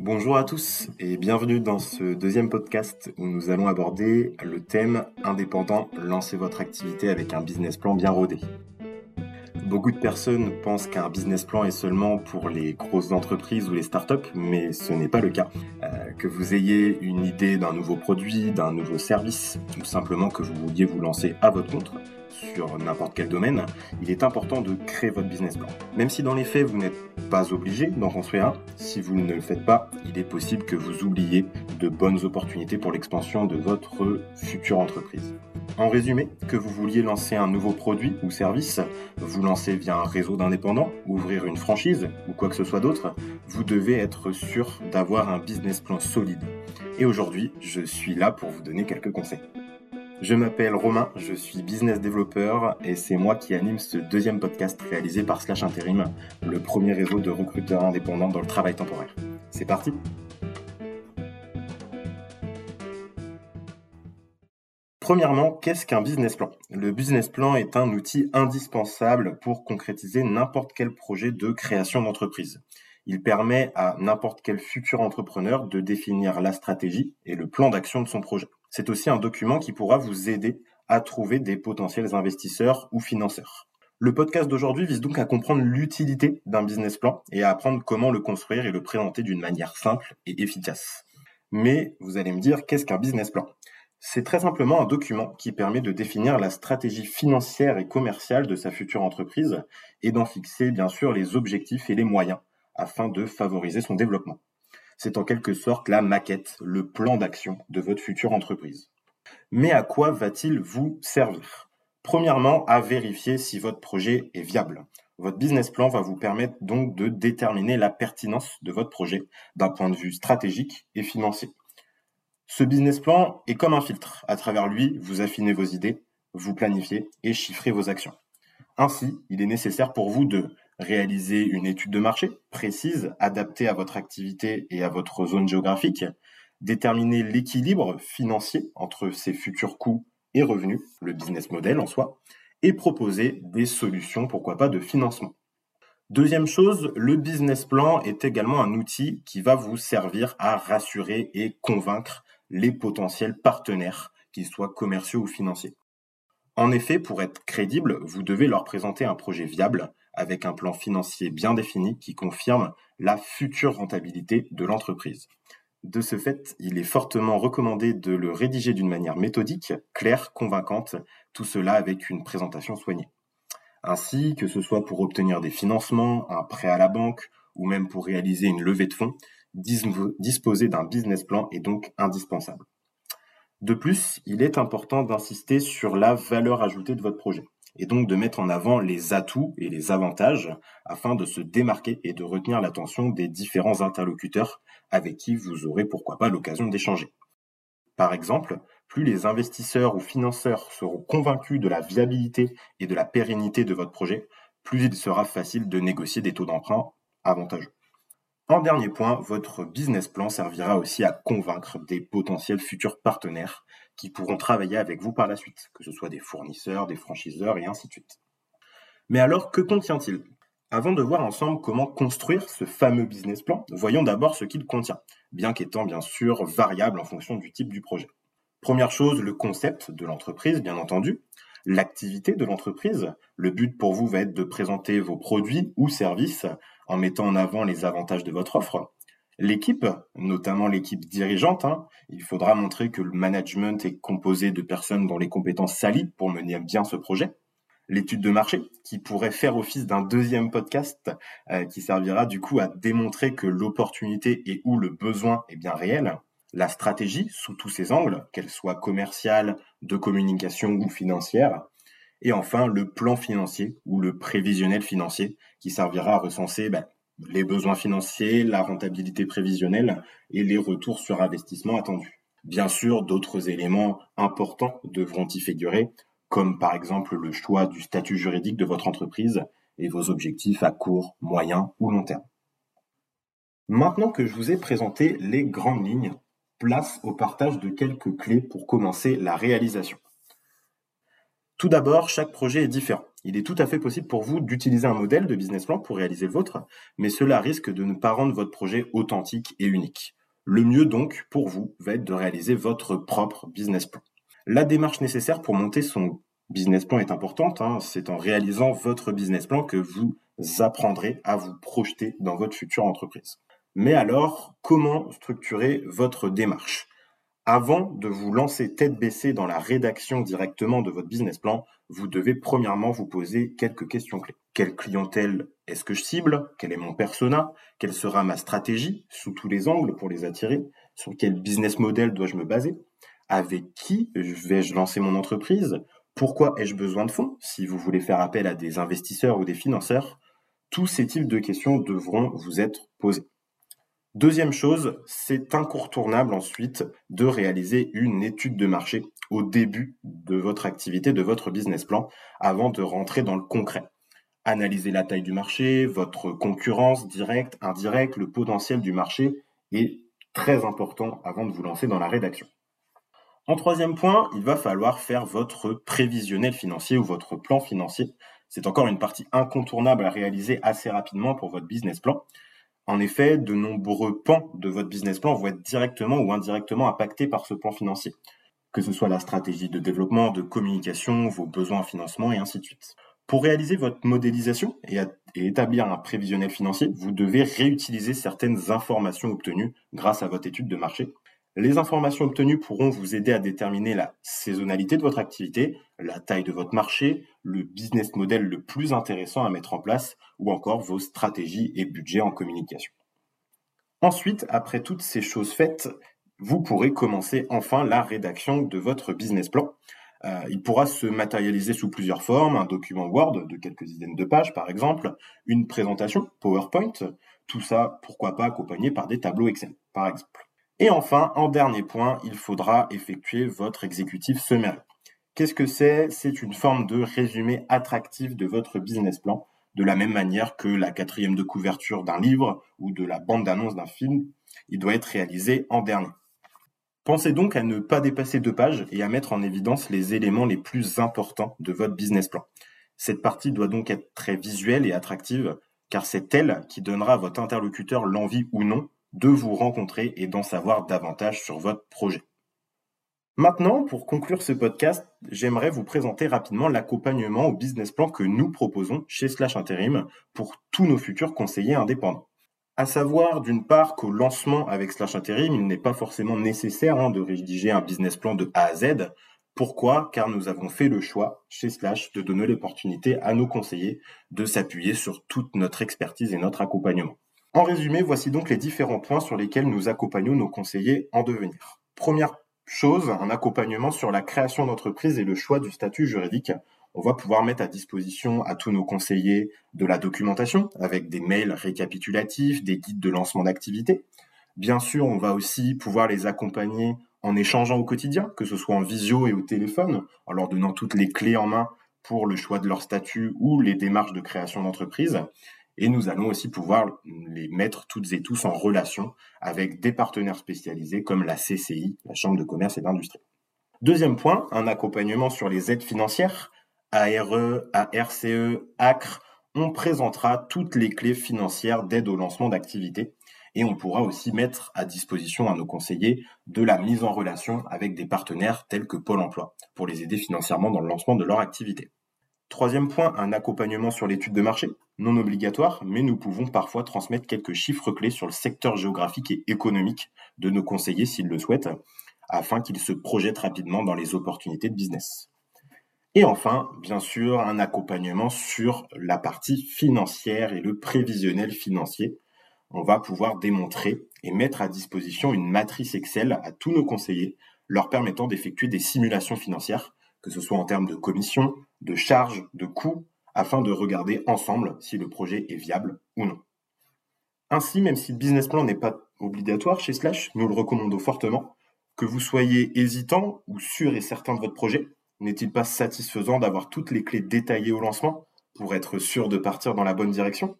Bonjour à tous et bienvenue dans ce deuxième podcast où nous allons aborder le thème indépendant, lancez votre activité avec un business plan bien rodé. Beaucoup de personnes pensent qu'un business plan est seulement pour les grosses entreprises ou les startups, mais ce n'est pas le cas. Que vous ayez une idée d'un nouveau produit, d'un nouveau service, ou simplement que vous vouliez vous lancer à votre compte sur n'importe quel domaine, il est important de créer votre business plan. Même si dans les faits vous n'êtes pas obligé d'en construire un, si vous ne le faites pas, il est possible que vous oubliez de bonnes opportunités pour l'expansion de votre future entreprise. En résumé, que vous vouliez lancer un nouveau produit ou service, vous lancer via un réseau d'indépendants, ouvrir une franchise ou quoi que ce soit d'autre, vous devez être sûr d'avoir un business plan solide. Et aujourd'hui, je suis là pour vous donner quelques conseils. Je m'appelle Romain, je suis business développeur et c'est moi qui anime ce deuxième podcast réalisé par Slash Intérim, le premier réseau de recruteurs indépendants dans le travail temporaire. C'est parti Premièrement, qu'est-ce qu'un business plan? Le business plan est un outil indispensable pour concrétiser n'importe quel projet de création d'entreprise. Il permet à n'importe quel futur entrepreneur de définir la stratégie et le plan d'action de son projet. C'est aussi un document qui pourra vous aider à trouver des potentiels investisseurs ou financeurs. Le podcast d'aujourd'hui vise donc à comprendre l'utilité d'un business plan et à apprendre comment le construire et le présenter d'une manière simple et efficace. Mais vous allez me dire, qu'est-ce qu'un business plan? C'est très simplement un document qui permet de définir la stratégie financière et commerciale de sa future entreprise et d'en fixer bien sûr les objectifs et les moyens afin de favoriser son développement. C'est en quelque sorte la maquette, le plan d'action de votre future entreprise. Mais à quoi va-t-il vous servir? Premièrement, à vérifier si votre projet est viable. Votre business plan va vous permettre donc de déterminer la pertinence de votre projet d'un point de vue stratégique et financier. Ce business plan est comme un filtre. À travers lui, vous affinez vos idées, vous planifiez et chiffrez vos actions. Ainsi, il est nécessaire pour vous de réaliser une étude de marché précise, adaptée à votre activité et à votre zone géographique, déterminer l'équilibre financier entre ses futurs coûts et revenus, le business model en soi, et proposer des solutions, pourquoi pas, de financement. Deuxième chose, le business plan est également un outil qui va vous servir à rassurer et convaincre les potentiels partenaires, qu'ils soient commerciaux ou financiers. En effet, pour être crédible, vous devez leur présenter un projet viable avec un plan financier bien défini qui confirme la future rentabilité de l'entreprise. De ce fait, il est fortement recommandé de le rédiger d'une manière méthodique, claire, convaincante, tout cela avec une présentation soignée. Ainsi, que ce soit pour obtenir des financements, un prêt à la banque ou même pour réaliser une levée de fonds, disposer d'un business plan est donc indispensable. De plus, il est important d'insister sur la valeur ajoutée de votre projet et donc de mettre en avant les atouts et les avantages afin de se démarquer et de retenir l'attention des différents interlocuteurs avec qui vous aurez pourquoi pas l'occasion d'échanger. Par exemple, plus les investisseurs ou financeurs seront convaincus de la viabilité et de la pérennité de votre projet, plus il sera facile de négocier des taux d'emprunt avantageux. En dernier point, votre business plan servira aussi à convaincre des potentiels futurs partenaires qui pourront travailler avec vous par la suite, que ce soit des fournisseurs, des franchiseurs et ainsi de suite. Mais alors, que contient-il? Avant de voir ensemble comment construire ce fameux business plan, voyons d'abord ce qu'il contient, bien qu'étant bien sûr variable en fonction du type du projet. Première chose, le concept de l'entreprise, bien entendu, l'activité de l'entreprise. Le but pour vous va être de présenter vos produits ou services en mettant en avant les avantages de votre offre. L'équipe, notamment l'équipe dirigeante, hein, il faudra montrer que le management est composé de personnes dont les compétences s'allient pour mener bien ce projet. L'étude de marché, qui pourrait faire office d'un deuxième podcast, euh, qui servira du coup à démontrer que l'opportunité et ou le besoin est bien réel. La stratégie, sous tous ses angles, qu'elle soit commerciale, de communication ou financière. Et enfin, le plan financier ou le prévisionnel financier, qui servira à recenser ben, les besoins financiers, la rentabilité prévisionnelle et les retours sur investissement attendus. Bien sûr, d'autres éléments importants devront y figurer, comme par exemple le choix du statut juridique de votre entreprise et vos objectifs à court, moyen ou long terme. Maintenant que je vous ai présenté les grandes lignes, place au partage de quelques clés pour commencer la réalisation. Tout d'abord, chaque projet est différent. Il est tout à fait possible pour vous d'utiliser un modèle de business plan pour réaliser le vôtre, mais cela risque de ne pas rendre votre projet authentique et unique. Le mieux donc pour vous va être de réaliser votre propre business plan. La démarche nécessaire pour monter son business plan est importante. Hein. C'est en réalisant votre business plan que vous apprendrez à vous projeter dans votre future entreprise. Mais alors, comment structurer votre démarche? Avant de vous lancer tête baissée dans la rédaction directement de votre business plan, vous devez premièrement vous poser quelques questions clés. Quelle clientèle est-ce que je cible? Quel est mon persona? Quelle sera ma stratégie? Sous tous les angles pour les attirer. Sur quel business model dois-je me baser? Avec qui vais-je lancer mon entreprise? Pourquoi ai-je besoin de fonds? Si vous voulez faire appel à des investisseurs ou des financeurs, tous ces types de questions devront vous être posées. Deuxième chose, c'est incontournable ensuite de réaliser une étude de marché au début de votre activité, de votre business plan, avant de rentrer dans le concret. Analyser la taille du marché, votre concurrence directe, indirecte, le potentiel du marché est très important avant de vous lancer dans la rédaction. En troisième point, il va falloir faire votre prévisionnel financier ou votre plan financier. C'est encore une partie incontournable à réaliser assez rapidement pour votre business plan. En effet, de nombreux pans de votre business plan vont être directement ou indirectement impactés par ce plan financier, que ce soit la stratégie de développement, de communication, vos besoins en financement et ainsi de suite. Pour réaliser votre modélisation et, établir un prévisionnel financier, vous devez réutiliser certaines informations obtenues grâce à votre étude de marché les informations obtenues pourront vous aider à déterminer la saisonnalité de votre activité, la taille de votre marché, le business model le plus intéressant à mettre en place ou encore vos stratégies et budgets en communication. Ensuite, après toutes ces choses faites, vous pourrez commencer enfin la rédaction de votre business plan. Euh, il pourra se matérialiser sous plusieurs formes, un document Word de quelques dizaines de pages par exemple, une présentation PowerPoint, tout ça pourquoi pas accompagné par des tableaux Excel par exemple. Et enfin, en dernier point, il faudra effectuer votre exécutif sommaire. Qu'est-ce que c'est? C'est une forme de résumé attractif de votre business plan, de la même manière que la quatrième de couverture d'un livre ou de la bande d'annonce d'un film. Il doit être réalisé en dernier. Pensez donc à ne pas dépasser deux pages et à mettre en évidence les éléments les plus importants de votre business plan. Cette partie doit donc être très visuelle et attractive, car c'est elle qui donnera à votre interlocuteur l'envie ou non de vous rencontrer et d'en savoir davantage sur votre projet. Maintenant, pour conclure ce podcast, j'aimerais vous présenter rapidement l'accompagnement au business plan que nous proposons chez Slash Intérim pour tous nos futurs conseillers indépendants. À savoir, d'une part, qu'au lancement avec Slash Intérim, il n'est pas forcément nécessaire hein, de rédiger un business plan de A à Z. Pourquoi? Car nous avons fait le choix chez Slash de donner l'opportunité à nos conseillers de s'appuyer sur toute notre expertise et notre accompagnement. En résumé, voici donc les différents points sur lesquels nous accompagnons nos conseillers en devenir. Première chose, un accompagnement sur la création d'entreprise et le choix du statut juridique. On va pouvoir mettre à disposition à tous nos conseillers de la documentation avec des mails récapitulatifs, des guides de lancement d'activité. Bien sûr, on va aussi pouvoir les accompagner en échangeant au quotidien, que ce soit en visio et au téléphone, en leur donnant toutes les clés en main pour le choix de leur statut ou les démarches de création d'entreprise. Et nous allons aussi pouvoir les mettre toutes et tous en relation avec des partenaires spécialisés comme la CCI, la Chambre de commerce et d'industrie. Deuxième point, un accompagnement sur les aides financières, ARE, ARCE, ACRE. On présentera toutes les clés financières d'aide au lancement d'activités et on pourra aussi mettre à disposition à nos conseillers de la mise en relation avec des partenaires tels que Pôle Emploi pour les aider financièrement dans le lancement de leur activité. Troisième point, un accompagnement sur l'étude de marché, non obligatoire, mais nous pouvons parfois transmettre quelques chiffres clés sur le secteur géographique et économique de nos conseillers s'ils le souhaitent, afin qu'ils se projettent rapidement dans les opportunités de business. Et enfin, bien sûr, un accompagnement sur la partie financière et le prévisionnel financier. On va pouvoir démontrer et mettre à disposition une matrice Excel à tous nos conseillers, leur permettant d'effectuer des simulations financières que ce soit en termes de commission, de charges, de coûts, afin de regarder ensemble si le projet est viable ou non. Ainsi, même si le business plan n'est pas obligatoire chez Slash, nous le recommandons fortement. Que vous soyez hésitant ou sûr et certain de votre projet, n'est-il pas satisfaisant d'avoir toutes les clés détaillées au lancement pour être sûr de partir dans la bonne direction?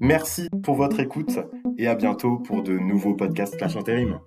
Merci pour votre écoute et à bientôt pour de nouveaux podcasts Slash Intérim.